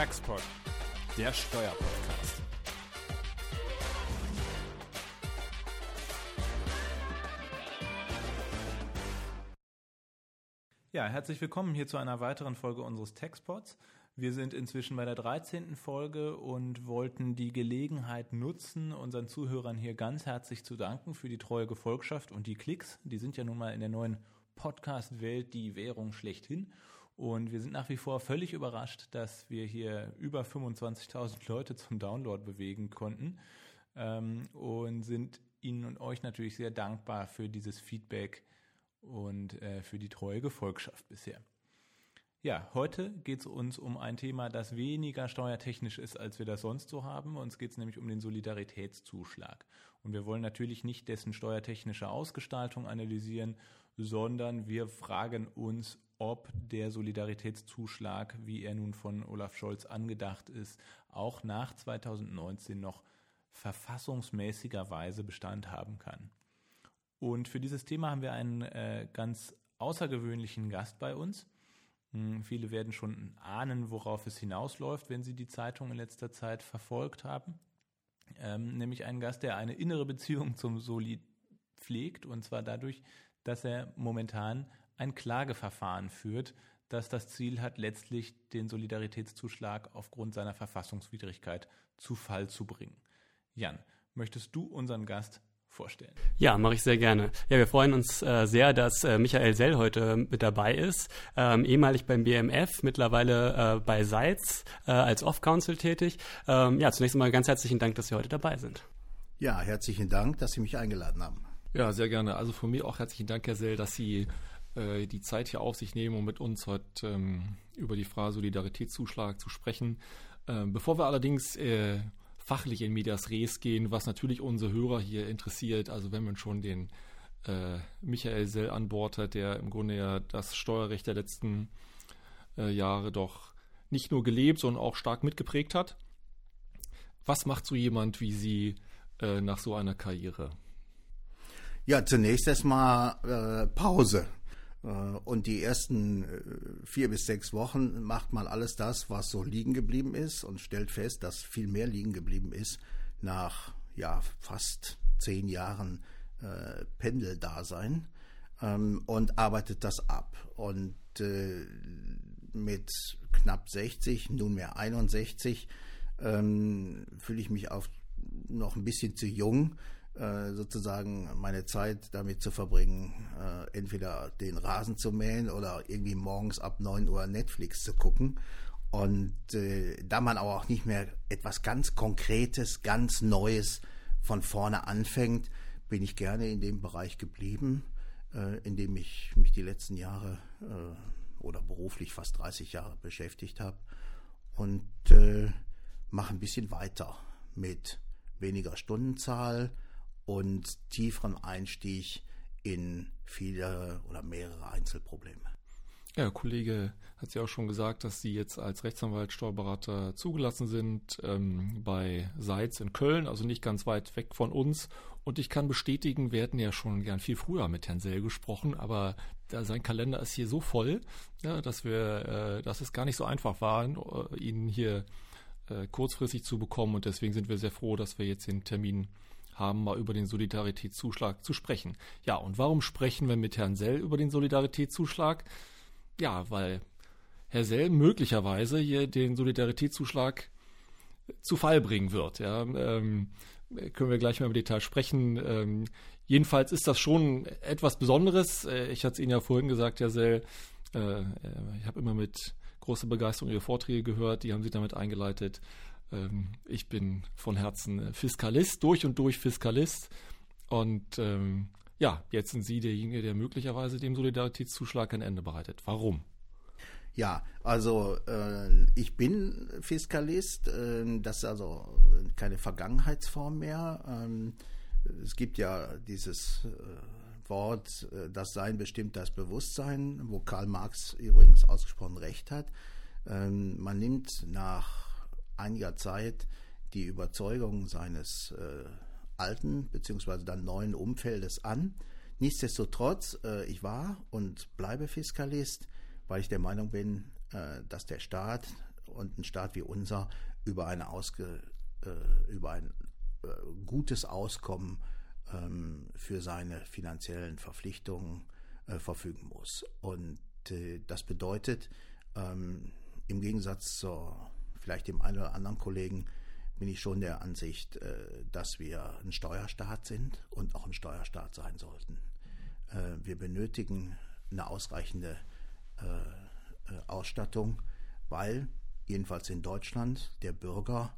Taxpod, der Steuerpodcast. Ja, herzlich willkommen hier zu einer weiteren Folge unseres Taxpods. Wir sind inzwischen bei der 13. Folge und wollten die Gelegenheit nutzen, unseren Zuhörern hier ganz herzlich zu danken für die treue Gefolgschaft und die Klicks. Die sind ja nun mal in der neuen Podcast-Welt die Währung schlechthin. Und wir sind nach wie vor völlig überrascht, dass wir hier über 25.000 Leute zum Download bewegen konnten ähm, und sind Ihnen und euch natürlich sehr dankbar für dieses Feedback und äh, für die treue Gefolgschaft bisher. Ja, heute geht es uns um ein Thema, das weniger steuertechnisch ist, als wir das sonst so haben. Uns geht es nämlich um den Solidaritätszuschlag. Und wir wollen natürlich nicht dessen steuertechnische Ausgestaltung analysieren, sondern wir fragen uns, ob der Solidaritätszuschlag, wie er nun von Olaf Scholz angedacht ist, auch nach 2019 noch verfassungsmäßigerweise Bestand haben kann. Und für dieses Thema haben wir einen äh, ganz außergewöhnlichen Gast bei uns. Hm, viele werden schon ahnen, worauf es hinausläuft, wenn sie die Zeitung in letzter Zeit verfolgt haben. Ähm, nämlich einen Gast, der eine innere Beziehung zum Soli pflegt, und zwar dadurch, dass er momentan ein Klageverfahren führt, das das Ziel hat, letztlich den Solidaritätszuschlag aufgrund seiner Verfassungswidrigkeit zu Fall zu bringen. Jan, möchtest du unseren Gast vorstellen? Ja, mache ich sehr gerne. Ja, wir freuen uns äh, sehr, dass äh, Michael Sell heute mit dabei ist. Ähm, ehemalig beim BMF, mittlerweile äh, bei Seitz äh, als Off-Council tätig. Ähm, ja, zunächst einmal ganz herzlichen Dank, dass Sie heute dabei sind. Ja, herzlichen Dank, dass Sie mich eingeladen haben. Ja, sehr gerne. Also von mir auch herzlichen Dank, Herr Sell, dass Sie äh, die Zeit hier auf sich nehmen, um mit uns heute ähm, über die Frage Solidaritätszuschlag zu sprechen. Ähm, bevor wir allerdings äh, fachlich in Medias Res gehen, was natürlich unsere Hörer hier interessiert, also wenn man schon den äh, Michael Sell an Bord hat, der im Grunde ja das Steuerrecht der letzten äh, Jahre doch nicht nur gelebt, sondern auch stark mitgeprägt hat. Was macht so jemand wie Sie äh, nach so einer Karriere? Ja, zunächst erstmal äh, Pause. Äh, und die ersten äh, vier bis sechs Wochen macht man alles das, was so liegen geblieben ist und stellt fest, dass viel mehr liegen geblieben ist nach ja fast zehn Jahren äh, Pendeldasein ähm, und arbeitet das ab. Und äh, mit knapp 60, nunmehr 61, ähm, fühle ich mich auch noch ein bisschen zu jung, sozusagen meine Zeit damit zu verbringen, äh, entweder den Rasen zu mähen oder irgendwie morgens ab 9 Uhr Netflix zu gucken. Und äh, da man aber auch nicht mehr etwas ganz Konkretes, ganz Neues von vorne anfängt, bin ich gerne in dem Bereich geblieben, äh, in dem ich mich die letzten Jahre äh, oder beruflich fast 30 Jahre beschäftigt habe und äh, mache ein bisschen weiter mit weniger Stundenzahl, und tieferen Einstieg in viele oder mehrere Einzelprobleme. Ja, der Kollege hat ja auch schon gesagt, dass Sie jetzt als Rechtsanwalt, Steuerberater zugelassen sind ähm, bei Seitz in Köln, also nicht ganz weit weg von uns. Und ich kann bestätigen, wir hätten ja schon gern viel früher mit Herrn Sell gesprochen, aber da, sein Kalender ist hier so voll, ja, dass wir, äh, dass es gar nicht so einfach war, äh, ihn hier äh, kurzfristig zu bekommen. Und deswegen sind wir sehr froh, dass wir jetzt den Termin haben, mal über den Solidaritätszuschlag zu sprechen. Ja, und warum sprechen wir mit Herrn Sell über den Solidaritätszuschlag? Ja, weil Herr Sell möglicherweise hier den Solidaritätszuschlag zu Fall bringen wird. Ja, ähm, können wir gleich mal im Detail sprechen. Ähm, jedenfalls ist das schon etwas Besonderes. Äh, ich hatte es Ihnen ja vorhin gesagt, Herr Sell, äh, ich habe immer mit großer Begeisterung Ihre Vorträge gehört, die haben Sie damit eingeleitet. Ähm, ich bin von Herzen Fiskalist, durch und durch Fiskalist. Und ähm, ja, jetzt sind Sie derjenige, der möglicherweise dem Solidaritätszuschlag ein Ende bereitet. Warum? Ja, also äh, ich bin Fiskalist. Äh, das ist also keine Vergangenheitsform mehr. Ähm, es gibt ja dieses äh, Wort, äh, das Sein bestimmt das Bewusstsein, wo Karl Marx übrigens ausgesprochen recht hat. Ähm, man nimmt nach einiger Zeit die Überzeugung seines äh, alten bzw. dann neuen Umfeldes an. Nichtsdestotrotz, äh, ich war und bleibe Fiskalist, weil ich der Meinung bin, äh, dass der Staat und ein Staat wie unser über, eine Ausge, äh, über ein äh, gutes Auskommen ähm, für seine finanziellen Verpflichtungen äh, verfügen muss. Und das bedeutet, ähm, im Gegensatz zu vielleicht dem einen oder anderen Kollegen, bin ich schon der Ansicht, äh, dass wir ein Steuerstaat sind und auch ein Steuerstaat sein sollten. Äh, wir benötigen eine ausreichende äh, Ausstattung, weil jedenfalls in Deutschland der Bürger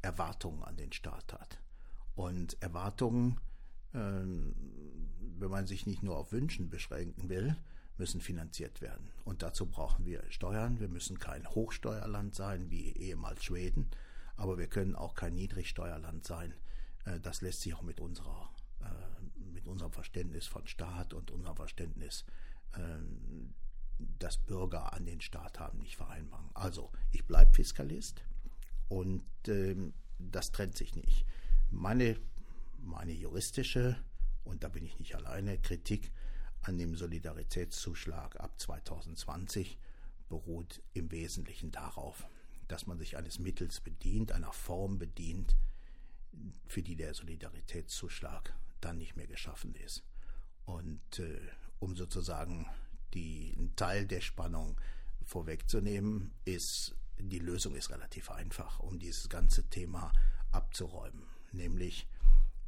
Erwartungen an den Staat hat. Und Erwartungen, ähm, wenn man sich nicht nur auf Wünschen beschränken will, müssen finanziert werden. Und dazu brauchen wir Steuern. Wir müssen kein Hochsteuerland sein wie ehemals Schweden, aber wir können auch kein Niedrigsteuerland sein. Äh, das lässt sich auch mit unserer äh, mit unserem Verständnis von Staat und unserem Verständnis, ähm, das Bürger an den Staat haben, nicht vereinbaren. Also ich bleibe Fiskalist und ähm, das trennt sich nicht. Meine, meine juristische, und da bin ich nicht alleine, Kritik an dem Solidaritätszuschlag ab 2020 beruht im Wesentlichen darauf, dass man sich eines Mittels bedient, einer Form bedient, für die der Solidaritätszuschlag dann nicht mehr geschaffen ist. Und äh, um sozusagen die, einen Teil der Spannung vorwegzunehmen, ist die Lösung ist relativ einfach, um dieses ganze Thema abzuräumen, nämlich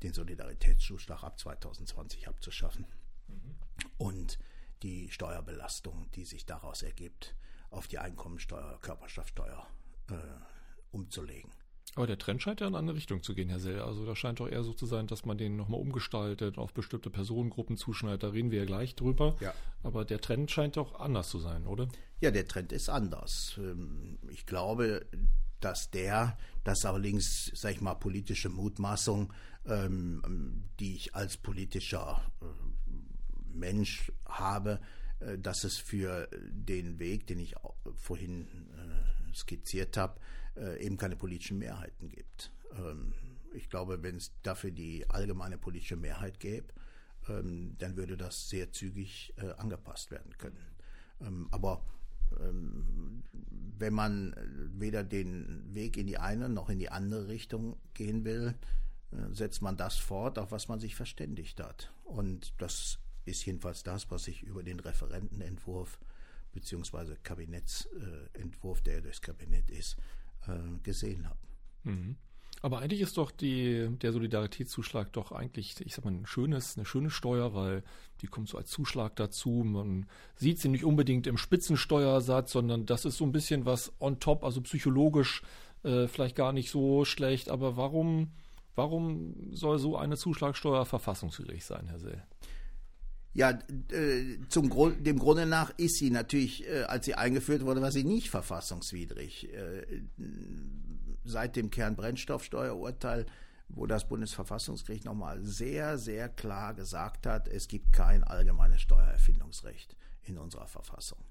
den Solidaritätszuschlag ab 2020 abzuschaffen mhm. Und die Steuerbelastung, die sich daraus ergibt, auf die Einkommensteuer, Körperschaftsteuer äh, umzulegen. Aber der Trend scheint ja in eine andere Richtung zu gehen, Herr Sell. Also da scheint doch eher so zu sein, dass man den nochmal umgestaltet, auf bestimmte Personengruppen zuschneidet. Da reden wir ja gleich drüber. Ja. Aber der Trend scheint doch anders zu sein, oder? Ja, der Trend ist anders. Ähm, ich glaube, dass der, das allerdings, sag ich mal, politische Mutmaßung, ähm, die ich als politischer äh, Mensch habe, äh, dass es für den Weg, den ich vorhin äh, skizziert habe, äh, eben keine politischen Mehrheiten gibt. Ähm, ich glaube, wenn es dafür die allgemeine politische Mehrheit gäbe, ähm, dann würde das sehr zügig angepasst werden können. Ähm, aber wenn man weder den Weg in die eine noch in die andere Richtung gehen will, setzt man das fort, auf was man sich verständigt hat. Und das ist jedenfalls das, was ich über den Referentenentwurf beziehungsweise Kabinettsentwurf, der durchs Kabinett ist, äh, gesehen habe. Mhm. Aber eigentlich ist doch die, der Solidaritätszuschlag doch eigentlich, ich sag mal, ein schönes, eine schöne Steuer, weil die kommt so als Zuschlag dazu. Man sieht sie nicht unbedingt im Spitzensteuersatz, sondern das ist so ein bisschen was on top, also psychologisch äh, vielleicht gar nicht so schlecht. Aber warum, warum soll so eine Zuschlagsteuer verfassungswidrig sein, Herr Sell? Ja, äh, zum Grund, dem Grunde nach ist sie natürlich, äh, als sie eingeführt wurde, war sie nicht verfassungswidrig. Äh, seit dem Kernbrennstoffsteuerurteil, wo das Bundesverfassungsgericht nochmal sehr, sehr klar gesagt hat, es gibt kein allgemeines Steuererfindungsrecht in unserer Verfassung,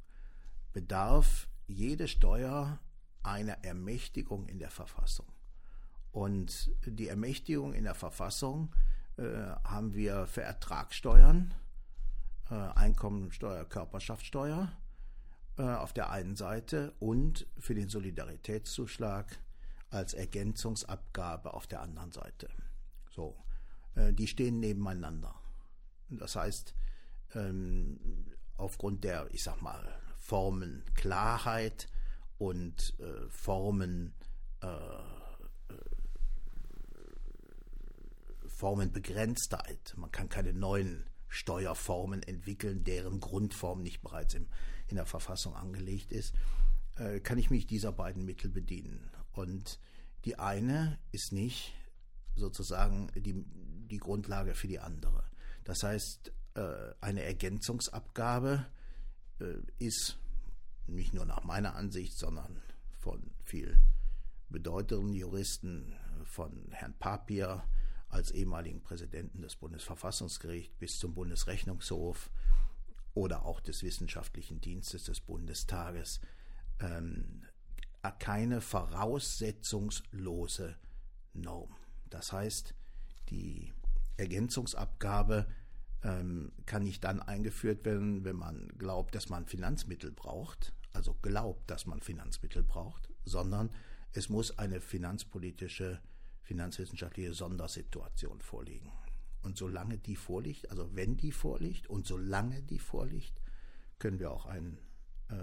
bedarf jede Steuer einer Ermächtigung in der Verfassung. Und die Ermächtigung in der Verfassung äh, haben wir für Ertragssteuern, Einkommensteuer, Körperschaftssteuer äh, auf der einen Seite und für den Solidaritätszuschlag als Ergänzungsabgabe auf der anderen Seite. So, äh, die stehen nebeneinander. Das heißt, ähm, aufgrund der, ich sag mal, Formenklarheit und äh, Formen äh, äh, Formenbegrenztheit. Man kann keine neuen Steuerformen entwickeln, deren Grundform nicht bereits im, in der Verfassung angelegt ist, äh, kann ich mich dieser beiden Mittel bedienen. Und die eine ist nicht sozusagen die, die Grundlage für die andere. Das heißt, äh, eine Ergänzungsabgabe äh, ist nicht nur nach meiner Ansicht, sondern von viel bedeutenden Juristen, von Herrn Papier, als ehemaligen Präsidenten des Bundesverfassungsgerichts bis zum Bundesrechnungshof oder auch des Wissenschaftlichen Dienstes des Bundestages ähm, keine voraussetzungslose Norm. Das heißt, die Ergänzungsabgabe ähm, kann nicht dann eingeführt werden, wenn man glaubt, dass man Finanzmittel braucht, also glaubt, dass man Finanzmittel braucht, sondern es muss eine finanzpolitische, finanzwissenschaftliche Sondersituation vorliegen. Und solange die vorliegt, also wenn die vorliegt und solange die vorliegt, können wir auch einen äh,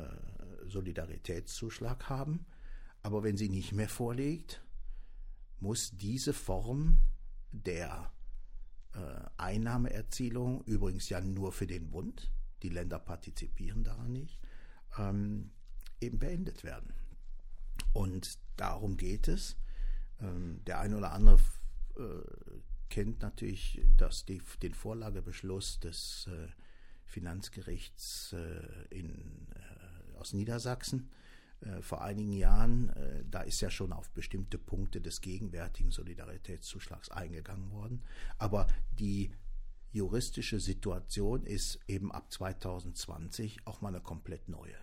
Solidaritätszuschlag haben. Aber wenn sie nicht mehr vorliegt, muss diese Form der äh, Einnahmeerzielung, übrigens ja nur für den Bund, die Länder partizipieren daran nicht, ähm, eben beendet werden. Und darum geht es. Ähm, der eine oder andere äh, kennt natürlich das, die, den Vorlagebeschluss des äh, Finanzgerichts äh, in, aus Niedersachsen vor einigen Jahren. Da ist ja schon auf bestimmte Punkte des gegenwärtigen Solidaritätszuschlags eingegangen worden. Aber die juristische Situation ist eben ab 2020 auch mal eine komplett neue.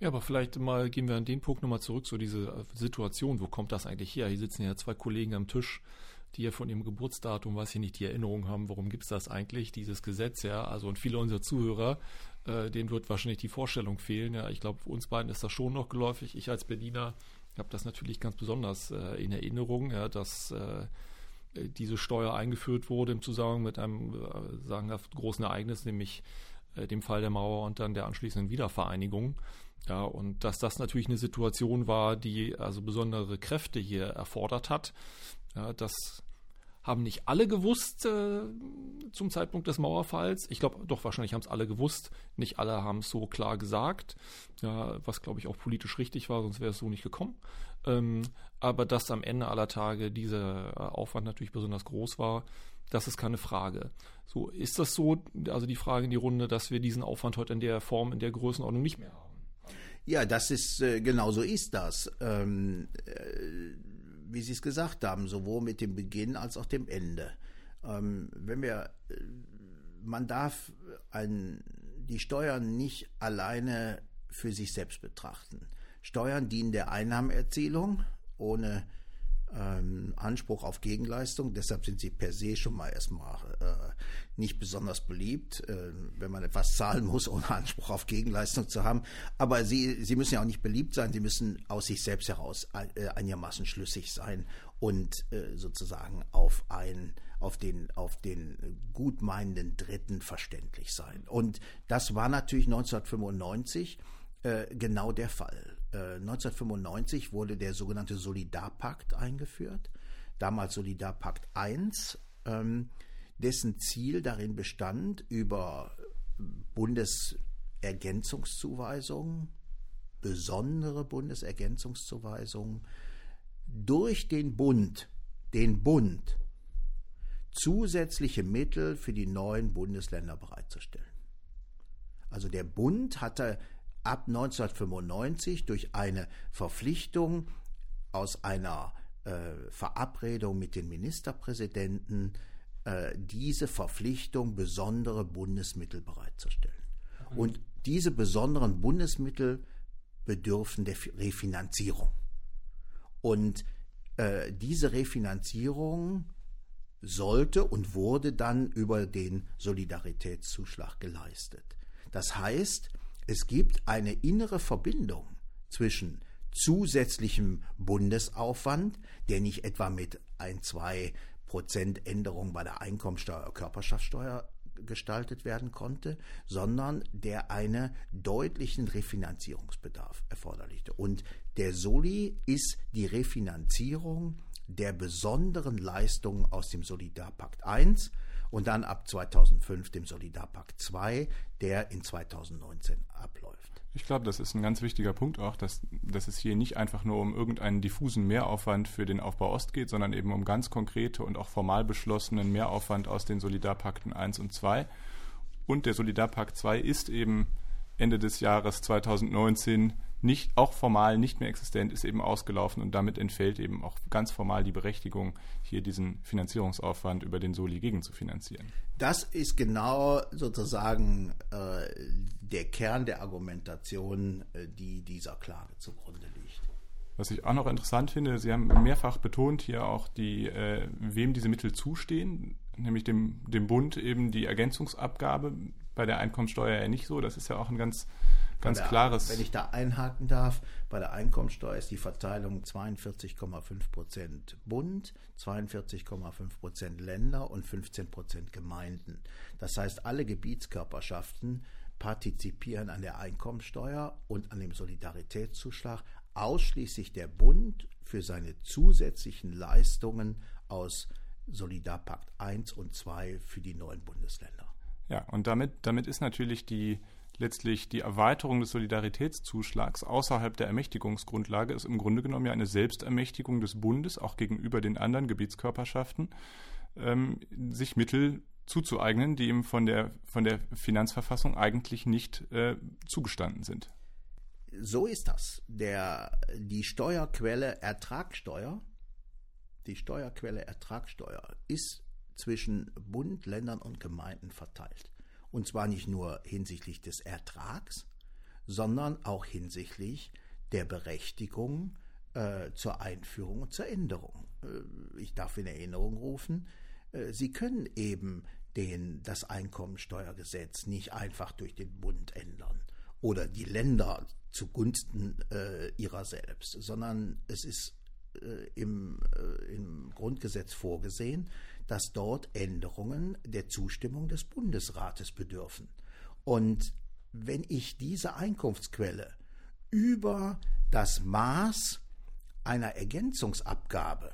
Ja, aber vielleicht mal gehen wir an den Punkt nochmal zurück, so diese äh, Situation, wo kommt das eigentlich her? Hier sitzen ja zwei Kollegen am Tisch, die ja von ihrem Geburtsdatum, weiß ich nicht, die Erinnerung haben, warum gibt es das eigentlich, dieses Gesetz, ja, also und viele unserer Zuhörer, äh, denen wird wahrscheinlich die Vorstellung fehlen, ja, ich glaube, uns beiden ist das schon noch geläufig, ich als Berliner habe das natürlich ganz besonders äh, in Erinnerung, ja, dass äh, diese Steuer eingeführt wurde im Zusammenhang mit einem äh, sagenhaft großen Ereignis, nämlich äh, dem Fall der Mauer und dann der anschließenden Wiedervereinigung. Ja, und dass das natürlich eine Situation war, die also besondere Kräfte hier erfordert hat. Ja, das haben nicht alle gewusst äh, zum Zeitpunkt des Mauerfalls. Ich glaube, doch wahrscheinlich haben es alle gewusst. Nicht alle haben es so klar gesagt, ja, was glaube ich auch politisch richtig war, sonst wäre es so nicht gekommen. Ähm, aber dass am Ende aller Tage dieser äh, Aufwand natürlich besonders groß war, das ist keine Frage. So ist das so, also die Frage in die Runde, dass wir diesen Aufwand heute in der Form, in der Größenordnung nicht mehr haben. Ja, das ist äh, genau so ist das. Ähm, äh, wie Sie es gesagt haben, sowohl mit dem Beginn als auch dem Ende. Ähm, wenn wir, äh, man darf ein, die Steuern nicht alleine für sich selbst betrachten. Steuern dienen der Einnahmenerzielung ohne ähm, Anspruch auf Gegenleistung. Deshalb sind sie per se schon mal erstmal äh, nicht besonders beliebt, äh, wenn man etwas zahlen muss, ohne Anspruch auf Gegenleistung zu haben. Aber sie, sie müssen ja auch nicht beliebt sein, sie müssen aus sich selbst heraus äh, einigermaßen schlüssig sein und äh, sozusagen auf ein auf den, auf den gutmeinenden Dritten verständlich sein. Und das war natürlich 1995 äh, genau der Fall. 1995 äh, wurde der sogenannte Solidarpakt eingeführt, damals Solidarpakt I, ähm, dessen Ziel darin bestand, über Bundesergänzungszuweisungen, besondere Bundesergänzungszuweisungen, durch den Bund, den Bund, zusätzliche Mittel für die neuen Bundesländer bereitzustellen. Also der Bund hatte ab 1995 durch eine Verpflichtung aus einer äh, Verabredung mit den Ministerpräsidenten äh, diese Verpflichtung, besondere Bundesmittel bereitzustellen. Mhm. Und diese besonderen Bundesmittel bedürfen der Refinanzierung. Und äh, diese Refinanzierung sollte und wurde dann über den Solidaritätszuschlag geleistet. Das heißt, es gibt eine innere Verbindung zwischen zusätzlichem Bundesaufwand, der nicht etwa mit ein, zwei Prozent Änderung bei der Einkommensteuer, Körperschaftssteuer gestaltet werden konnte, sondern der einen deutlichen Refinanzierungsbedarf erforderlichte. Und der Soli ist die Refinanzierung der besonderen Leistungen aus dem Solidarpakt I und dann ab 2005 dem Solidarpakt II, der in 2019 abläuft. Ich glaube, das ist ein ganz wichtiger Punkt auch, dass, dass es hier nicht einfach nur um irgendeinen diffusen Mehraufwand für den Aufbau Ost geht, sondern eben um ganz konkrete und auch formal beschlossenen Mehraufwand aus den Solidarpakten 1 und 2. Und der Solidarpakt 2 ist eben Ende des Jahres 2019 nicht, auch formal nicht mehr existent, ist eben ausgelaufen und damit entfällt eben auch ganz formal die Berechtigung, hier diesen Finanzierungsaufwand über den Soli gegen zu finanzieren. Das ist genau sozusagen äh, der Kern der Argumentation, äh, die dieser Klage zugrunde liegt. Was ich auch noch interessant finde, Sie haben mehrfach betont hier auch, die, äh, wem diese Mittel zustehen, nämlich dem, dem Bund eben die Ergänzungsabgabe, bei der Einkommensteuer ja nicht so. Das ist ja auch ein ganz ganz der, klares. Wenn ich da einhaken darf, bei der Einkommensteuer ist die Verteilung 42,5 Prozent Bund, 42,5 Prozent Länder und 15 Prozent Gemeinden. Das heißt, alle Gebietskörperschaften partizipieren an der Einkommensteuer und an dem Solidaritätszuschlag, ausschließlich der Bund für seine zusätzlichen Leistungen aus Solidarpakt 1 und 2 für die neuen Bundesländer. Ja, und damit, damit ist natürlich die letztlich die Erweiterung des Solidaritätszuschlags außerhalb der Ermächtigungsgrundlage ist im Grunde genommen ja eine Selbstermächtigung des Bundes, auch gegenüber den anderen Gebietskörperschaften, ähm, sich Mittel zuzueignen, die ihm von der, von der Finanzverfassung eigentlich nicht äh, zugestanden sind. So ist das. Der, die Steuerquelle Ertragssteuer, die Steuerquelle Ertragssteuer ist zwischen Bund, Ländern und Gemeinden verteilt. Und zwar nicht nur hinsichtlich des Ertrags, sondern auch hinsichtlich der Berechtigung äh, zur Einführung und zur Änderung. Äh, ich darf in Erinnerung rufen, äh, Sie können eben den, das Einkommensteuergesetz nicht einfach durch den Bund ändern oder die Länder zugunsten äh, ihrer selbst, sondern es ist äh, im, äh, im Grundgesetz vorgesehen, dass dort Änderungen der Zustimmung des Bundesrates bedürfen. Und wenn ich diese Einkunftsquelle über das Maß einer Ergänzungsabgabe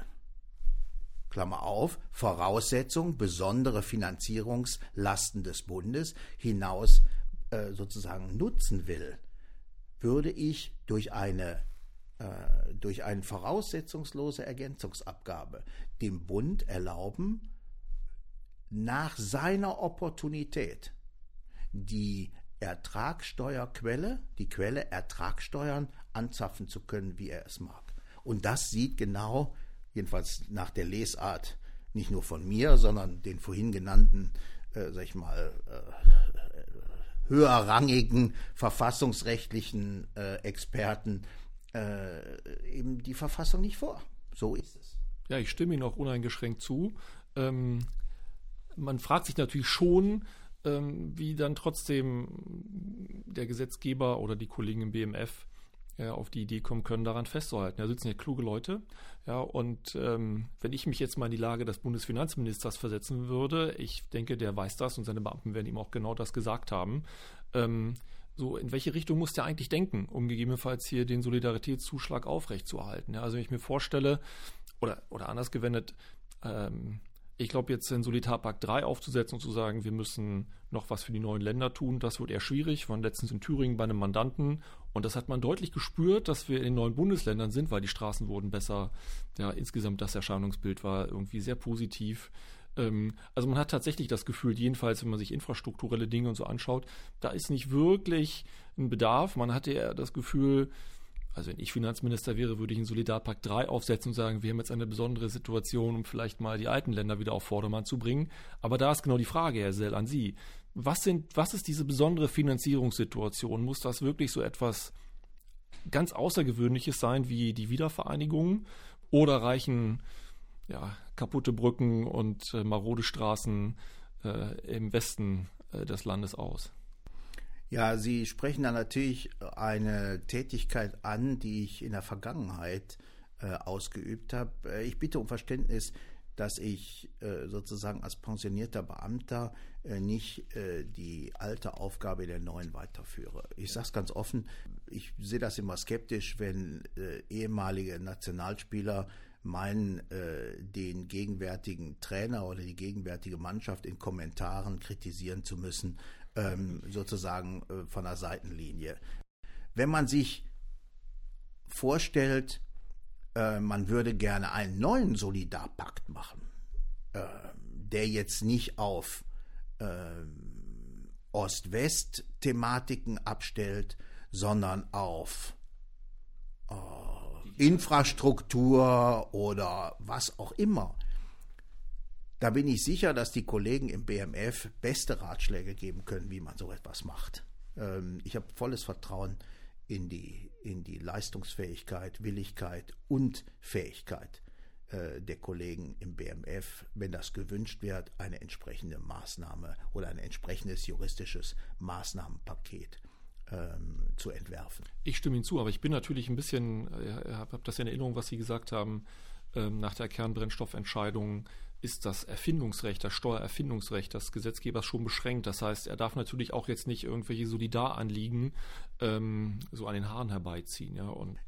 Klammer auf, Voraussetzung, besondere Finanzierungslasten des Bundes hinaus äh, sozusagen nutzen will, würde ich durch eine äh, durch eine voraussetzungslose Ergänzungsabgabe dem Bund erlauben, nach seiner Opportunität die Ertragssteuerquelle, die Quelle Ertragssteuern anzapfen zu können, wie er es mag. Und das sieht genau jedenfalls nach der Lesart, nicht nur von mir, sondern den vorhin genannten, äh, sag ich mal, äh, höherrangigen verfassungsrechtlichen äh, Experten äh, eben die Verfassung nicht vor. So ist es. Ja, ich stimme Ihnen auch uneingeschränkt zu. Ähm, man fragt sich natürlich schon, ähm, wie dann trotzdem der Gesetzgeber oder die Kollegen im BMF ja, auf die Idee kommen können, daran festzuhalten. Da sitzen ja kluge Leute. Ja, und ähm, wenn ich mich jetzt mal in die Lage des Bundesfinanzministers versetzen würde, ich denke, der weiß das und seine Beamten werden ihm auch genau das gesagt haben. Ähm, so, in welche Richtung muss der eigentlich denken, um gegebenenfalls hier den Solidaritätszuschlag aufrechtzuerhalten? Ja, also wenn ich mir vorstelle, oder, oder anders gewendet, ähm, ich glaube, jetzt den Solidarpakt 3 aufzusetzen und zu sagen, wir müssen noch was für die neuen Länder tun, das wird eher schwierig. Waren letztens in Thüringen bei einem Mandanten und das hat man deutlich gespürt, dass wir in den neuen Bundesländern sind, weil die Straßen wurden besser. Ja, insgesamt das Erscheinungsbild war irgendwie sehr positiv. Ähm, also man hat tatsächlich das Gefühl, jedenfalls, wenn man sich infrastrukturelle Dinge und so anschaut, da ist nicht wirklich ein Bedarf. Man hatte eher das Gefühl, also wenn ich Finanzminister wäre, würde ich einen Solidarpakt 3 aufsetzen und sagen, wir haben jetzt eine besondere Situation, um vielleicht mal die alten Länder wieder auf Vordermann zu bringen. Aber da ist genau die Frage, Herr Sell, an Sie. Was, sind, was ist diese besondere Finanzierungssituation? Muss das wirklich so etwas ganz Außergewöhnliches sein wie die Wiedervereinigung? Oder reichen ja, kaputte Brücken und äh, marode Straßen äh, im Westen äh, des Landes aus? Ja, Sie sprechen da natürlich eine Tätigkeit an, die ich in der Vergangenheit äh, ausgeübt habe. Äh, ich bitte um Verständnis, dass ich äh, sozusagen als pensionierter Beamter nicht die alte Aufgabe der neuen weiterführe. Ich sage es ganz offen, ich sehe das immer skeptisch, wenn ehemalige Nationalspieler meinen, den gegenwärtigen Trainer oder die gegenwärtige Mannschaft in Kommentaren kritisieren zu müssen ähm, sozusagen äh, von der Seitenlinie. Wenn man sich vorstellt, äh, man würde gerne einen neuen Solidarpakt machen, äh, der jetzt nicht auf ähm, Ost-West-Thematiken abstellt, sondern auf äh, Infrastruktur oder was auch immer. Da bin ich sicher, dass die Kollegen im BMF beste Ratschläge geben können, wie man so etwas macht. Ähm, ich habe volles Vertrauen in die, in die Leistungsfähigkeit, Willigkeit und Fähigkeit äh, der Kollegen im BMF, wenn das gewünscht wird, eine entsprechende Maßnahme oder ein entsprechendes juristisches Maßnahmenpaket ähm, zu entwerfen. Ich stimme Ihnen zu, aber ich bin natürlich ein bisschen, äh, habe hab das in Erinnerung, was Sie gesagt haben, ähm, nach der Kernbrennstoffentscheidung ist das Erfindungsrecht, das Steuererfindungsrecht des Gesetzgebers schon beschränkt. Das heißt, er darf natürlich auch jetzt nicht irgendwelche Solidaranliegen ähm, so an den Haaren herbeiziehen. Ja, und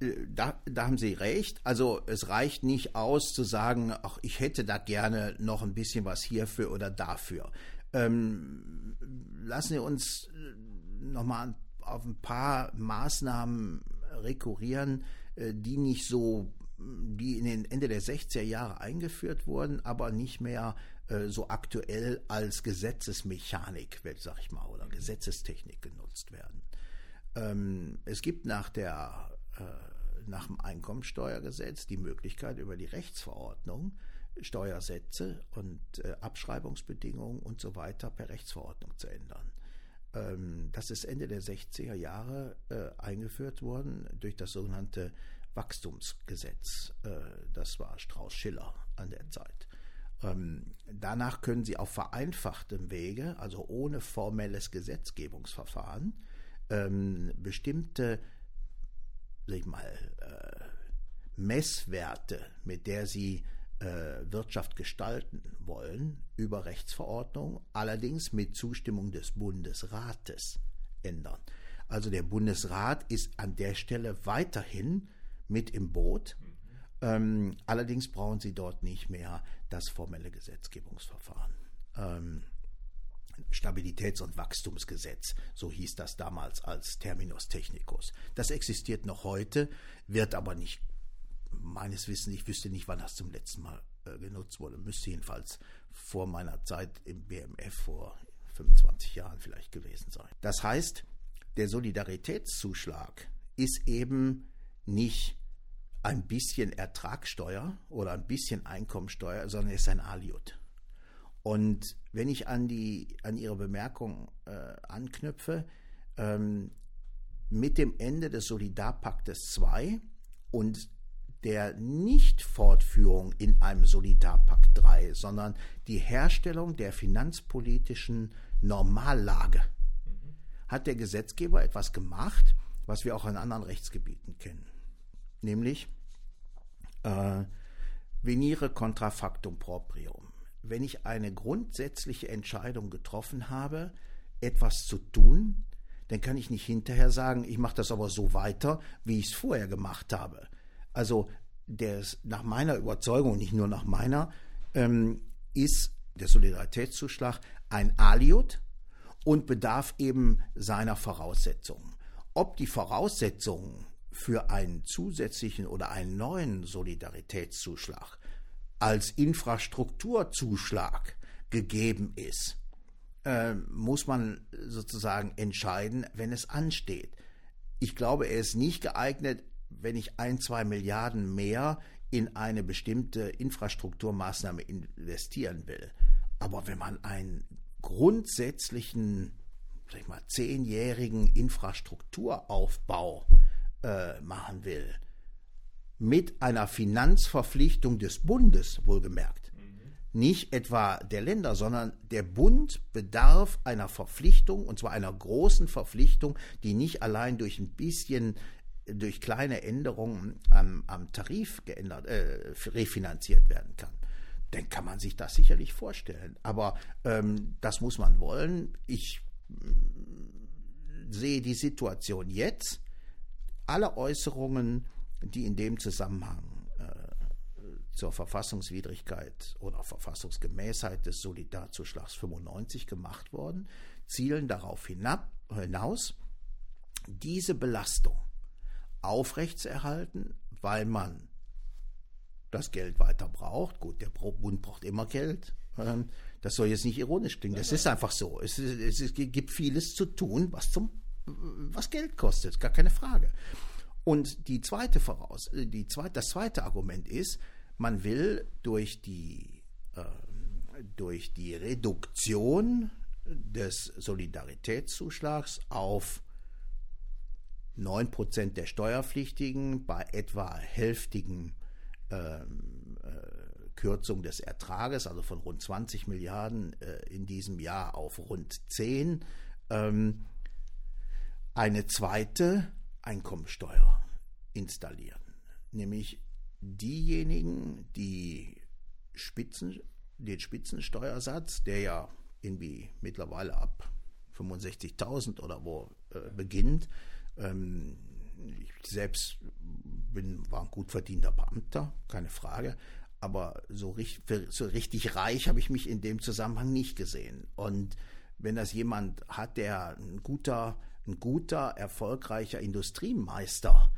äh, da, da haben Sie recht. Also es reicht nicht aus zu sagen, ach, ich hätte da gerne noch ein bisschen was hierfür oder dafür. Ähm, lassen Sie uns äh, nochmal auf ein paar Maßnahmen rekurrieren, äh, die nicht so, die in den Ende der 60er Jahre eingeführt wurden, aber nicht mehr äh, so aktuell als Gesetzesmechanik, sag ich mal, oder Gesetzestechnik genutzt werden. Ähm, es gibt nach der nach dem Einkommensteuergesetz die Möglichkeit, über die Rechtsverordnung Steuersätze und äh, Abschreibungsbedingungen und so weiter per Rechtsverordnung zu ändern. Ähm, das ist Ende der 60er Jahre äh, eingeführt worden durch das sogenannte Wachstumsgesetz. Äh, das war Strauß-Schiller an der Zeit. Ähm, danach können Sie auf vereinfachtem Wege, also ohne formelles Gesetzgebungsverfahren, ähm, bestimmte sag ich mal, äh, Messwerte, mit der sie Wirtschaft gestalten wollen, über Rechtsverordnung, allerdings mit Zustimmung des Bundesrates ändern. Also der Bundesrat ist an der Stelle weiterhin mit im Boot. Ähm, allerdings brauchen sie dort nicht mehr das formelle Gesetzgebungsverfahren. Ähm, Stabilitäts- und Wachstumsgesetz, so hieß das damals als Terminus technicus. Das existiert noch heute, wird aber nicht, meines Wissens, ich wüsste nicht, wann das zum letzten Mal äh, genutzt wurde, müsste jedenfalls vor meiner Zeit im BMF vor 25 Jahren vielleicht gewesen sein. Das heißt, der Solidaritätszuschlag ist eben nicht ein bisschen Ertragssteuer oder ein bisschen Einkommensteuer, sondern ist ein Aliot. Und wenn ich an, die, an Ihre Bemerkung äh, anknüpfe, ähm, mit dem Ende des Solidarpaktes II und der Nichtfortführung in einem Solidarpakt III, sondern die Herstellung der finanzpolitischen Normallage, mhm. hat der Gesetzgeber etwas gemacht, was wir auch in anderen Rechtsgebieten kennen. Nämlich äh, venire contra factum proprium wenn ich eine grundsätzliche Entscheidung getroffen habe, etwas zu tun, dann kann ich nicht hinterher sagen, ich mache das aber so weiter, wie ich es vorher gemacht habe. Also der ist nach meiner Überzeugung, nicht nur nach meiner, ähm, ist der Solidaritätszuschlag ein Aliot und bedarf eben seiner Voraussetzungen. Ob die Voraussetzungen für einen zusätzlichen oder einen neuen Solidaritätszuschlag als Infrastrukturzuschlag gegeben ist, äh, muss man sozusagen entscheiden, wenn es ansteht. Ich glaube, er ist nicht geeignet, wenn ich ein, zwei Milliarden mehr in eine bestimmte Infrastrukturmaßnahme investieren will. Aber wenn man einen grundsätzlichen, sag ich mal, zehnjährigen Infrastrukturaufbau äh, machen will, mit einer Finanzverpflichtung des Bundes, wohlgemerkt. Mhm. Nicht etwa der Länder, sondern der Bund bedarf einer Verpflichtung, und zwar einer großen Verpflichtung, die nicht allein durch ein bisschen, durch kleine Änderungen am, am Tarif geändert, äh, refinanziert werden kann. Dann kann man sich das sicherlich vorstellen. Aber ähm, das muss man wollen. Ich äh, sehe die Situation jetzt. Alle Äußerungen die in dem Zusammenhang äh, zur Verfassungswidrigkeit oder Verfassungsgemäßheit des Solidarzuschlags 95 gemacht worden, zielen darauf hinab, hinaus, diese Belastung aufrechtzuerhalten, weil man das Geld weiter braucht. Gut, der Bund braucht immer Geld. Ähm, das soll jetzt nicht ironisch klingen. Das ist einfach so. Es, es, es gibt vieles zu tun, was zum was Geld kostet, gar keine Frage. Und die zweite Voraus, äh, die zweite, das zweite Argument ist, man will durch die, äh, durch die Reduktion des Solidaritätszuschlags auf 9% der Steuerpflichtigen bei etwa hälftigen ähm, äh, Kürzung des Ertrages, also von rund 20 Milliarden äh, in diesem Jahr auf rund 10, ähm, eine zweite Einkommensteuer installieren, nämlich diejenigen, die Spitzen, den Spitzensteuersatz, der ja irgendwie mittlerweile ab 65.000 oder wo äh, beginnt. Ähm, ich selbst bin, war ein gut verdienter Beamter, keine Frage. Aber so, so richtig reich habe ich mich in dem Zusammenhang nicht gesehen. Und wenn das jemand hat, der ein guter, ein guter, erfolgreicher Industriemeister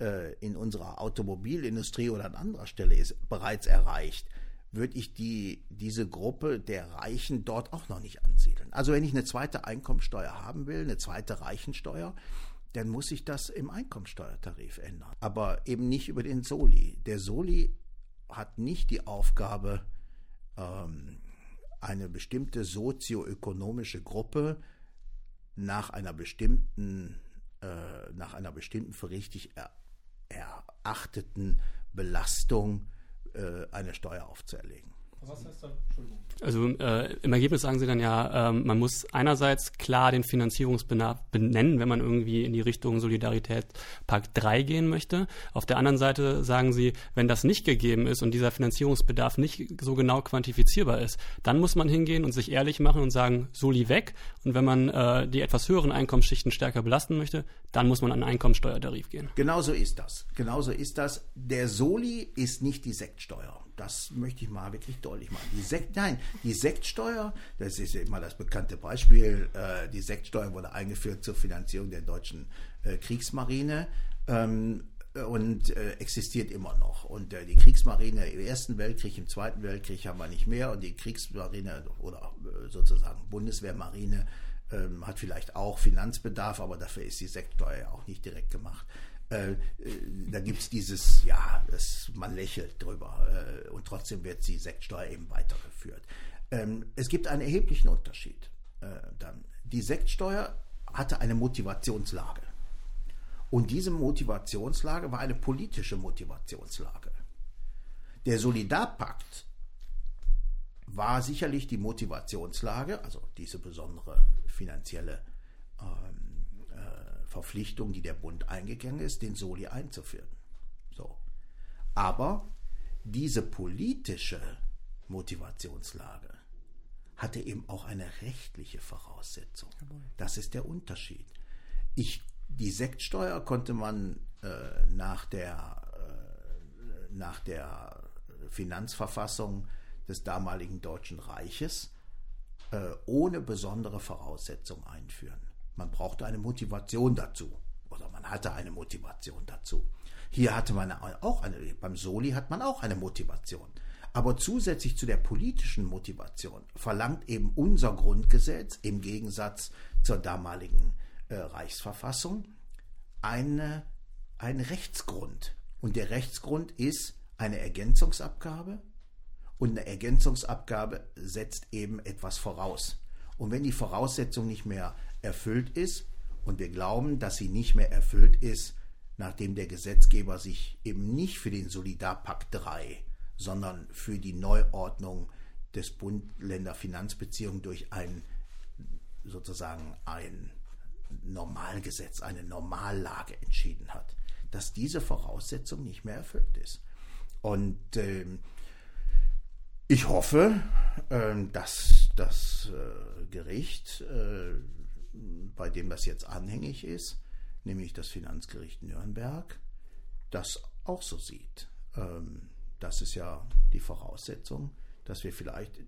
äh, in unserer Automobilindustrie oder an anderer Stelle ist, bereits erreicht, würde ich die, diese Gruppe der Reichen dort auch noch nicht ansiedeln. Also wenn ich eine zweite Einkommensteuer haben will, eine zweite Reichensteuer, dann muss ich das im Einkommensteuertarif ändern. Aber eben nicht über den Soli. Der Soli hat nicht die Aufgabe, ähm, eine bestimmte sozioökonomische Gruppe nach einer bestimmten, äh, nach einer bestimmten für richtig er, erachteten Belastung äh, eine Steuer aufzuerlegen. Was heißt dann? Entschuldigung. Also äh, im Ergebnis sagen Sie dann ja, ähm, man muss einerseits klar den Finanzierungsbedarf benennen, wenn man irgendwie in die Richtung Solidaritätspakt 3 gehen möchte. Auf der anderen Seite sagen Sie, wenn das nicht gegeben ist und dieser Finanzierungsbedarf nicht so genau quantifizierbar ist, dann muss man hingehen und sich ehrlich machen und sagen, Soli weg. Und wenn man äh, die etwas höheren Einkommensschichten stärker belasten möchte, dann muss man an einen Einkommensteuertarif gehen. Genauso ist das. Genauso ist das. Der Soli ist nicht die Sektsteuer. Das möchte ich mal wirklich deutlich machen. Die Sekt, nein, die Sektsteuer, das ist immer das bekannte Beispiel, äh, die Sektsteuer wurde eingeführt zur Finanzierung der deutschen äh, Kriegsmarine. Ähm, und äh, existiert immer noch. Und äh, die Kriegsmarine im Ersten Weltkrieg, im Zweiten Weltkrieg haben wir nicht mehr und die Kriegsmarine oder äh, sozusagen Bundeswehrmarine ähm, hat vielleicht auch Finanzbedarf, aber dafür ist die Sektsteuer ja auch nicht direkt gemacht. Äh, äh, da gibt es dieses, ja, das, man lächelt drüber äh, und trotzdem wird die Sektsteuer eben weitergeführt. Ähm, es gibt einen erheblichen Unterschied. Äh, dann. Die Sektsteuer hatte eine Motivationslage. Und diese Motivationslage war eine politische Motivationslage. Der Solidarpakt war sicherlich die Motivationslage, also diese besondere finanzielle ähm, Verpflichtung, die der Bund eingegangen ist, den Soli einzuführen. So. Aber diese politische Motivationslage hatte eben auch eine rechtliche Voraussetzung. Das ist der Unterschied. Ich, die Sektsteuer konnte man äh, nach, der, äh, nach der Finanzverfassung des damaligen Deutschen Reiches äh, ohne besondere Voraussetzung einführen. Man brauchte eine Motivation dazu. Oder man hatte eine Motivation dazu. Hier hatte man auch eine, beim Soli hat man auch eine Motivation. Aber zusätzlich zu der politischen Motivation verlangt eben unser Grundgesetz im Gegensatz zur damaligen äh, Reichsverfassung eine, einen Rechtsgrund. Und der Rechtsgrund ist eine Ergänzungsabgabe. Und eine Ergänzungsabgabe setzt eben etwas voraus. Und wenn die Voraussetzung nicht mehr erfüllt ist und wir glauben, dass sie nicht mehr erfüllt ist, nachdem der Gesetzgeber sich eben nicht für den Solidarpakt 3, sondern für die Neuordnung des Bund-Länder-Finanzbeziehungen durch ein sozusagen ein Normalgesetz, eine Normallage entschieden hat, dass diese Voraussetzung nicht mehr erfüllt ist. Und äh, ich hoffe, äh, dass das äh, Gericht äh, bei dem das jetzt anhängig ist, nämlich das Finanzgericht Nürnberg, das auch so sieht. Ähm, das ist ja die Voraussetzung, dass wir vielleicht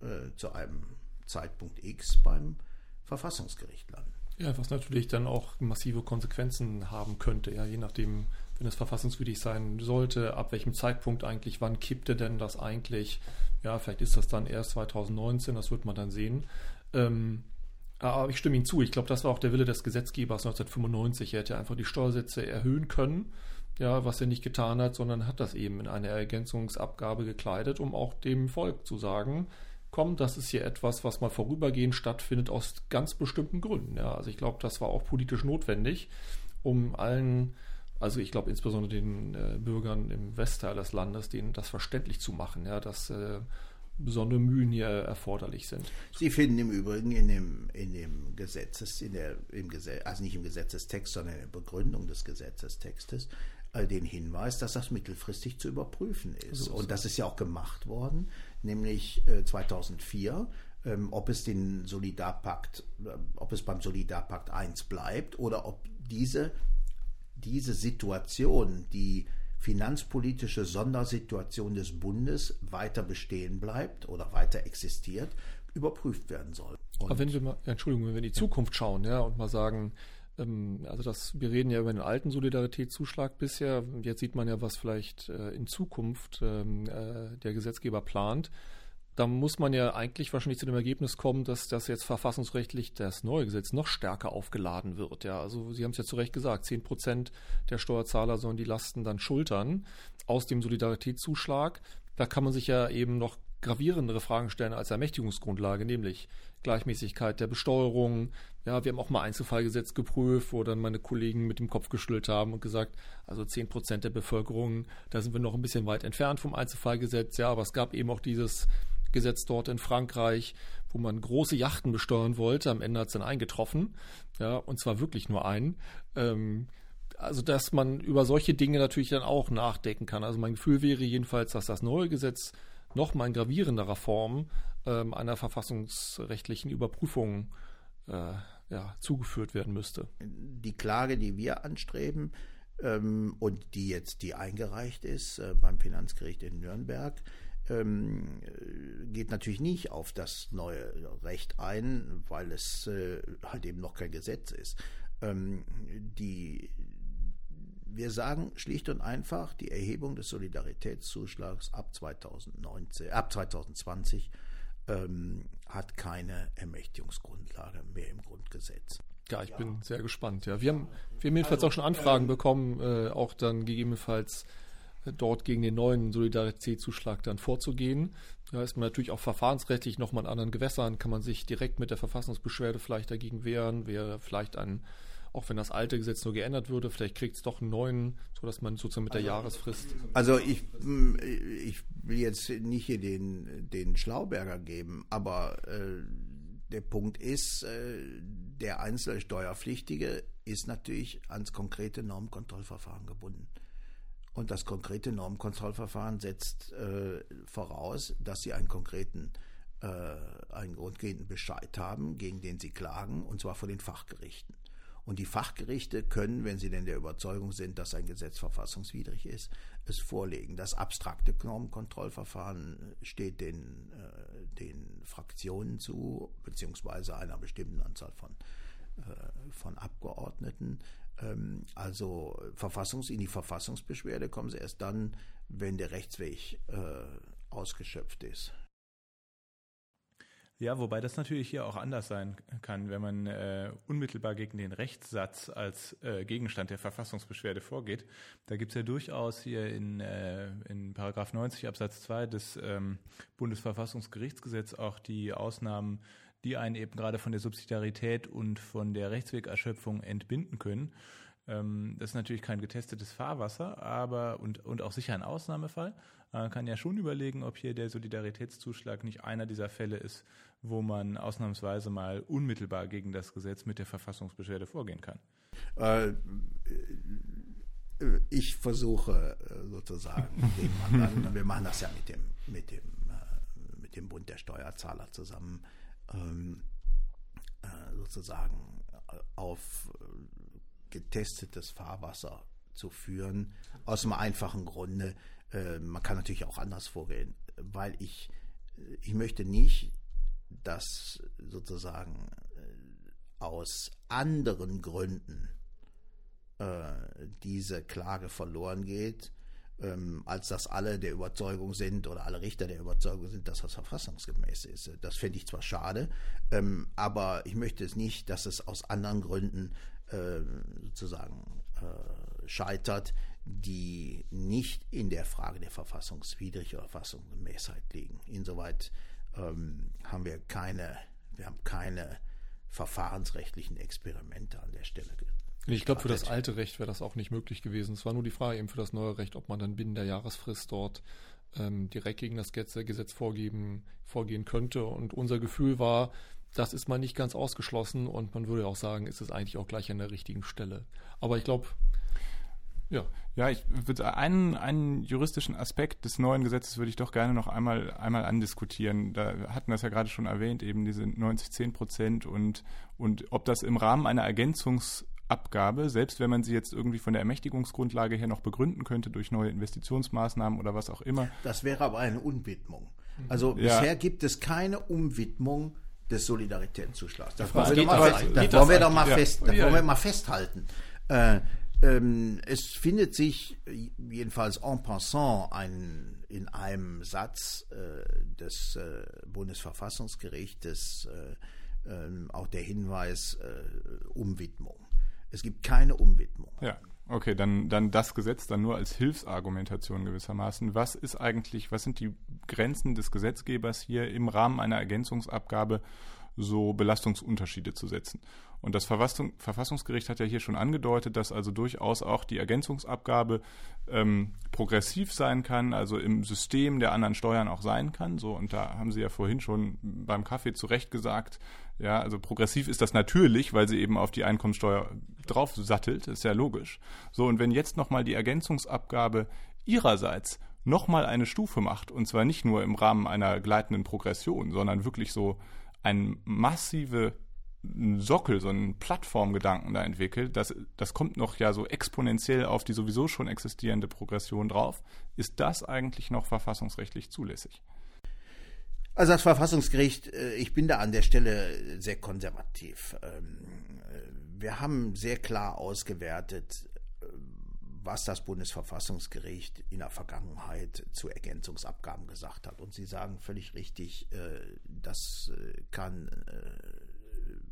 äh, zu einem Zeitpunkt X beim Verfassungsgericht landen. Ja, was natürlich dann auch massive Konsequenzen haben könnte, ja, je nachdem, wenn es verfassungswidrig sein sollte, ab welchem Zeitpunkt eigentlich, wann kippte denn das eigentlich? Ja, vielleicht ist das dann erst 2019, das wird man dann sehen. Ähm, aber ich stimme Ihnen zu. Ich glaube, das war auch der Wille des Gesetzgebers 1995. Er hätte einfach die Steuersätze erhöhen können, ja, was er nicht getan hat, sondern hat das eben in eine Ergänzungsabgabe gekleidet, um auch dem Volk zu sagen, komm, das ist hier etwas, was mal vorübergehend stattfindet aus ganz bestimmten Gründen. Ja, also ich glaube, das war auch politisch notwendig, um allen, also ich glaube insbesondere den äh, Bürgern im Westteil des Landes, denen das verständlich zu machen, ja, dass äh, besondere Mühen hier erforderlich sind. Sie finden im Übrigen in dem, in dem Gesetzes, in der, im Gesetz, also nicht im Gesetzestext, sondern in der Begründung des Gesetzestextes, äh, den Hinweis, dass das mittelfristig zu überprüfen ist. So Und das ist ja auch gemacht worden, nämlich äh, 2004 ähm, ob es den Solidarpakt, äh, ob es beim Solidarpakt 1 bleibt oder ob diese, diese Situation, die finanzpolitische Sondersituation des Bundes weiter bestehen bleibt oder weiter existiert, überprüft werden soll. Und Aber wenn wir mal, Entschuldigung, wenn wir in die Zukunft schauen, ja, und mal sagen, ähm, also das, wir reden ja über den alten Solidaritätszuschlag bisher. Jetzt sieht man ja, was vielleicht äh, in Zukunft ähm, äh, der Gesetzgeber plant da muss man ja eigentlich wahrscheinlich zu dem Ergebnis kommen, dass das jetzt verfassungsrechtlich das neue Gesetz noch stärker aufgeladen wird. Ja, also Sie haben es ja zu Recht gesagt, 10 Prozent der Steuerzahler sollen die Lasten dann schultern aus dem Solidaritätszuschlag. Da kann man sich ja eben noch gravierendere Fragen stellen als Ermächtigungsgrundlage, nämlich Gleichmäßigkeit der Besteuerung. Ja, wir haben auch mal Einzelfallgesetz geprüft, wo dann meine Kollegen mit dem Kopf geschüttelt haben und gesagt, also 10 Prozent der Bevölkerung, da sind wir noch ein bisschen weit entfernt vom Einzelfallgesetz. Ja, aber es gab eben auch dieses Gesetz dort in Frankreich, wo man große Yachten besteuern wollte. Am Ende hat es dann eingetroffen. Ja, und zwar wirklich nur einen. Ähm, also, dass man über solche Dinge natürlich dann auch nachdenken kann. Also, mein Gefühl wäre jedenfalls, dass das neue Gesetz noch mal in gravierenderer Form ähm, einer verfassungsrechtlichen Überprüfung äh, ja, zugeführt werden müsste. Die Klage, die wir anstreben ähm, und die jetzt die eingereicht ist äh, beim Finanzgericht in Nürnberg, ähm, geht natürlich nicht auf das neue Recht ein, weil es äh, halt eben noch kein Gesetz ist. Ähm, die, wir sagen schlicht und einfach, die Erhebung des Solidaritätszuschlags ab 2019, ab 2020 ähm, hat keine Ermächtigungsgrundlage mehr im Grundgesetz. Ja, ich ja. bin sehr gespannt. Ja, wir haben, wir haben jedenfalls also, auch schon Anfragen äh, bekommen, äh, auch dann gegebenenfalls dort gegen den neuen Solidaritätszuschlag dann vorzugehen. Da ist man natürlich auch verfahrensrechtlich nochmal in anderen Gewässern, kann man sich direkt mit der Verfassungsbeschwerde vielleicht dagegen wehren, wäre vielleicht ein, auch wenn das alte Gesetz nur geändert würde, vielleicht kriegt es doch einen neuen, sodass man sozusagen mit der also, Jahresfrist. Also ich, mm, ich will jetzt nicht hier den, den Schlauberger geben, aber äh, der Punkt ist, äh, der einzelne Steuerpflichtige ist natürlich ans konkrete Normkontrollverfahren gebunden. Und das konkrete Normkontrollverfahren setzt äh, voraus, dass Sie einen konkreten, äh, einen grundgehenden Bescheid haben, gegen den Sie klagen, und zwar vor den Fachgerichten. Und die Fachgerichte können, wenn sie denn der Überzeugung sind, dass ein Gesetz verfassungswidrig ist, es vorlegen. Das abstrakte Normkontrollverfahren steht den, äh, den Fraktionen zu, beziehungsweise einer bestimmten Anzahl von, äh, von Abgeordneten. Ähm, also Verfassungs in die Verfassungsbeschwerde kommen sie erst dann, wenn der Rechtsweg äh, ausgeschöpft ist. Ja, wobei das natürlich hier auch anders sein kann, wenn man äh, unmittelbar gegen den Rechtssatz als äh, Gegenstand der Verfassungsbeschwerde vorgeht. Da gibt es ja durchaus hier in, äh, in Paragraph 90 Absatz 2 des ähm, Bundesverfassungsgerichtsgesetz auch die Ausnahmen die einen eben gerade von der Subsidiarität und von der Rechtswegerschöpfung entbinden können. Ähm, das ist natürlich kein getestetes Fahrwasser, aber und, und auch sicher ein Ausnahmefall. Man kann ja schon überlegen, ob hier der Solidaritätszuschlag nicht einer dieser Fälle ist, wo man ausnahmsweise mal unmittelbar gegen das Gesetz mit der Verfassungsbeschwerde vorgehen kann. Äh, ich versuche äh, sozusagen, wir machen das ja mit dem, mit dem, äh, mit dem Bund der Steuerzahler zusammen, ähm, äh, sozusagen äh, auf äh, getestetes Fahrwasser zu führen. Aus einem einfachen Grunde, äh, man kann natürlich auch anders vorgehen, weil ich, ich möchte nicht, dass sozusagen äh, aus anderen Gründen äh, diese Klage verloren geht, ähm, als dass alle der Überzeugung sind oder alle Richter der Überzeugung sind, dass das verfassungsgemäß ist. Das fände ich zwar schade, ähm, aber ich möchte es nicht, dass es aus anderen Gründen äh, sozusagen äh, scheitert, die nicht in der Frage der Verfassungswidrigkeit oder Verfassungsgemäßheit liegen. Insoweit ähm, haben wir keine, wir haben keine verfahrensrechtlichen Experimente an der Stelle Ich glaube, für das alte Recht wäre das auch nicht möglich gewesen. Es war nur die Frage eben für das neue Recht, ob man dann binnen der Jahresfrist dort ähm, direkt gegen das Gesetz vorgeben, vorgehen könnte. Und unser Gefühl war, das ist mal nicht ganz ausgeschlossen und man würde auch sagen, ist es eigentlich auch gleich an der richtigen Stelle. Aber ich glaube, ja. Ja, ich würde einen, einen juristischen Aspekt des neuen Gesetzes würde ich doch gerne noch einmal, einmal andiskutieren. Da hatten das ja gerade schon erwähnt, eben diese 90-10 Prozent und, und ob das im Rahmen einer Ergänzungsabgabe, selbst wenn man sie jetzt irgendwie von der Ermächtigungsgrundlage her noch begründen könnte durch neue Investitionsmaßnahmen oder was auch immer. Das wäre aber eine Umwidmung. Also ja. bisher gibt es keine Umwidmung des Solidaritätszuschlags. Das, wollen wir, doch mal, fest, das wollen wir doch mal, fest, das wollen wir mal festhalten. Äh, ähm, es findet sich jedenfalls en passant ein, in einem Satz äh, des äh, Bundesverfassungsgerichtes äh, ähm, auch der Hinweis äh, Umwidmung. Es gibt keine Umwidmung. Ja. Okay, dann, dann das Gesetz dann nur als Hilfsargumentation gewissermaßen. Was ist eigentlich, was sind die Grenzen des Gesetzgebers hier im Rahmen einer Ergänzungsabgabe so Belastungsunterschiede zu setzen? Und das Verfassung, Verfassungsgericht hat ja hier schon angedeutet, dass also durchaus auch die Ergänzungsabgabe ähm, progressiv sein kann, also im System der anderen Steuern auch sein kann. So, und da haben Sie ja vorhin schon beim Kaffee zu Recht gesagt, ja, also progressiv ist das natürlich, weil sie eben auf die Einkommenssteuer drauf sattelt, ist ja logisch. So, und wenn jetzt nochmal die Ergänzungsabgabe ihrerseits nochmal eine Stufe macht, und zwar nicht nur im Rahmen einer gleitenden Progression, sondern wirklich so eine massive Sockel, so einen Plattformgedanken da entwickelt, das, das kommt noch ja so exponentiell auf die sowieso schon existierende Progression drauf. Ist das eigentlich noch verfassungsrechtlich zulässig? Also das Verfassungsgericht, äh, ich bin da an der Stelle sehr konservativ. Ähm, äh, wir haben sehr klar ausgewertet, äh, was das Bundesverfassungsgericht in der Vergangenheit zu Ergänzungsabgaben gesagt hat. Und Sie sagen völlig richtig, das kann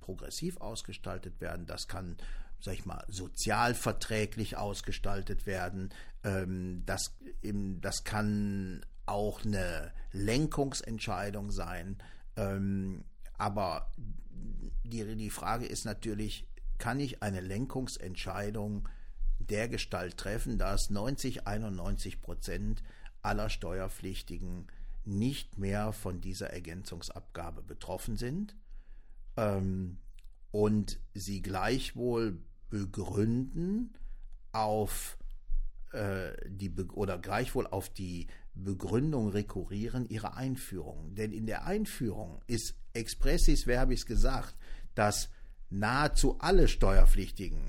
progressiv ausgestaltet werden, das kann, sag ich mal, sozialverträglich ausgestaltet werden, ähm, das, das kann auch eine Lenkungsentscheidung sein. Ähm, aber die, die Frage ist natürlich, kann ich eine Lenkungsentscheidung der Gestalt treffen, dass 90, 91 Prozent aller Steuerpflichtigen nicht mehr von dieser Ergänzungsabgabe betroffen sind ähm, und sie gleichwohl begründen auf äh, die oder gleichwohl auf die Begründung rekurrieren ihrer Einführung. Denn in der Einführung ist expressis verbis gesagt, dass nahezu alle Steuerpflichtigen,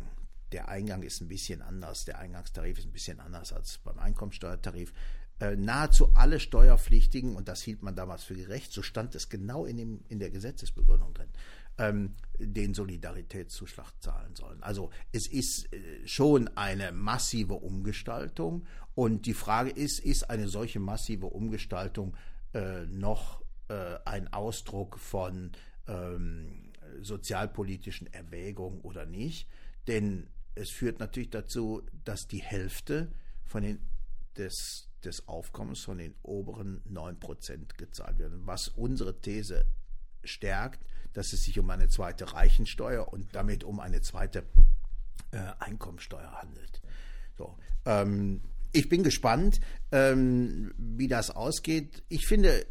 der Eingang ist ein bisschen anders, der Eingangstarif ist ein bisschen anders als beim Einkommensteuertarif, äh, nahezu alle Steuerpflichtigen, und das hielt man damals für gerecht, so stand es genau in, dem, in der Gesetzesbegründung drin, ähm, den Solidaritätszuschlag zahlen sollen. Also es ist äh, schon eine massive Umgestaltung und die Frage ist, ist eine solche massive Umgestaltung äh, noch äh, ein Ausdruck von ähm, sozialpolitischen Erwägungen oder nicht? Denn es führt natürlich dazu, dass die Hälfte von den, des, des Aufkommens von den oberen 9% gezahlt wird. Was unsere These stärkt, dass es sich um eine zweite Reichensteuer und damit um eine zweite äh, Einkommensteuer handelt. So, ähm, ich bin gespannt, ähm, wie das ausgeht. Ich finde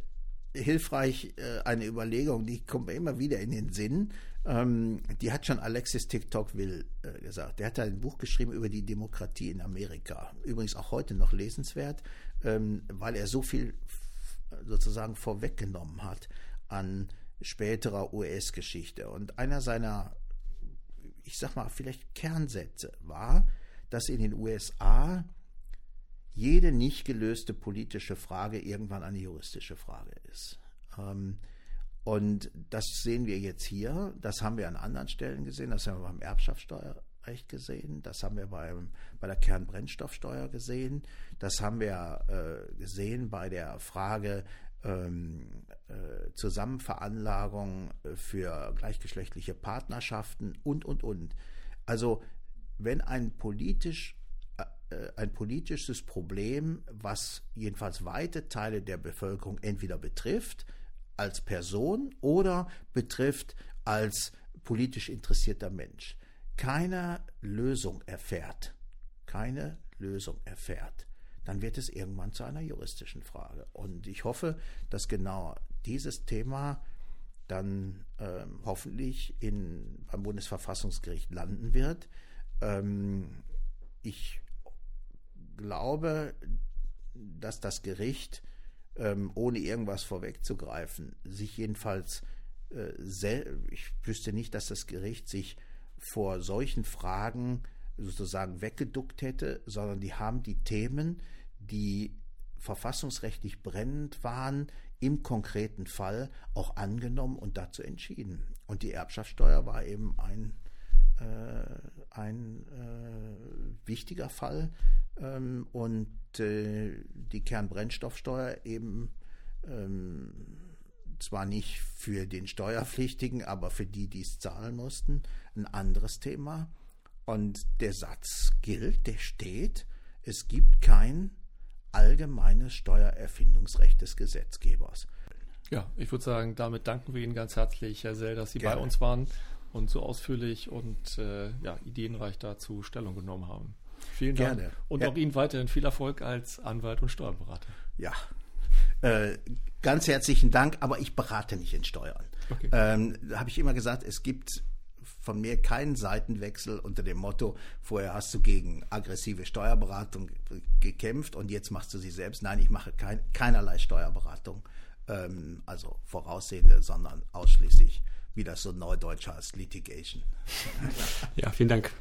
hilfreich äh, eine Überlegung, die kommt mir immer wieder in den Sinn. Ähm, die hat schon Alexis TikTok will äh, gesagt. Der hat ein Buch geschrieben über die Demokratie in Amerika. Übrigens auch heute noch lesenswert, ähm, weil er so viel sozusagen vorweggenommen hat an späterer US-Geschichte. Und einer seiner, ich sag mal, vielleicht Kernsätze war, dass in den USA jede nicht gelöste politische Frage irgendwann eine juristische Frage ist. Ähm, und das sehen wir jetzt hier, das haben wir an anderen Stellen gesehen, das haben wir beim Erbschaftssteuerrecht gesehen, das haben wir beim, bei der Kernbrennstoffsteuer gesehen, das haben wir äh, gesehen bei der Frage ähm, äh, Zusammenveranlagung äh, für gleichgeschlechtliche Partnerschaften und, und, und. Also wenn ein politisch äh, ein politisches Problem, was jedenfalls weite Teile der Bevölkerung entweder betrifft als Person oder betrifft als politisch interessierter Mensch. keine Lösung erfährt, keine Lösung erfährt, dann wird es irgendwann zu einer juristischen Frage. Und ich hoffe, dass genau dieses Thema dann ähm, hoffentlich in, beim Bundesverfassungsgericht landen wird. Ähm, ich glaube, dass das Gericht, ähm, ohne irgendwas vorwegzugreifen, sich jedenfalls, äh, ich wüsste nicht, dass das Gericht sich vor solchen Fragen sozusagen weggeduckt hätte, sondern die haben die Themen, die verfassungsrechtlich brennend waren, im konkreten Fall auch angenommen und dazu entschieden. Und die Erbschaftssteuer war eben ein, ein äh, wichtiger Fall ähm, und äh, die Kernbrennstoffsteuer eben ähm, zwar nicht für den Steuerpflichtigen, aber für die, die es zahlen mussten, ein anderes Thema. Und der Satz gilt, der steht, es gibt kein allgemeines Steuererfindungsrecht des Gesetzgebers. Ja, ich würde sagen, damit danken wir Ihnen ganz herzlich, Herr Sell, dass Sie Gerne. bei uns waren und so ausführlich und äh, ja, ideenreich dazu Stellung genommen haben. Vielen Dank. Gerne. Und ja. auch Ihnen weiterhin viel Erfolg als Anwalt und Steuerberater. Ja, äh, ganz herzlichen Dank, aber ich berate nicht in Steuern. Okay. Ähm, da habe ich immer gesagt, es gibt von mir keinen Seitenwechsel unter dem Motto, vorher hast du gegen aggressive Steuerberatung gekämpft und jetzt machst du sie selbst. Nein, ich mache kein, keinerlei Steuerberatung, ähm, also voraussehende, sondern ausschließlich, wie das so neudeutsch heißt, Litigation. Ja, vielen Dank.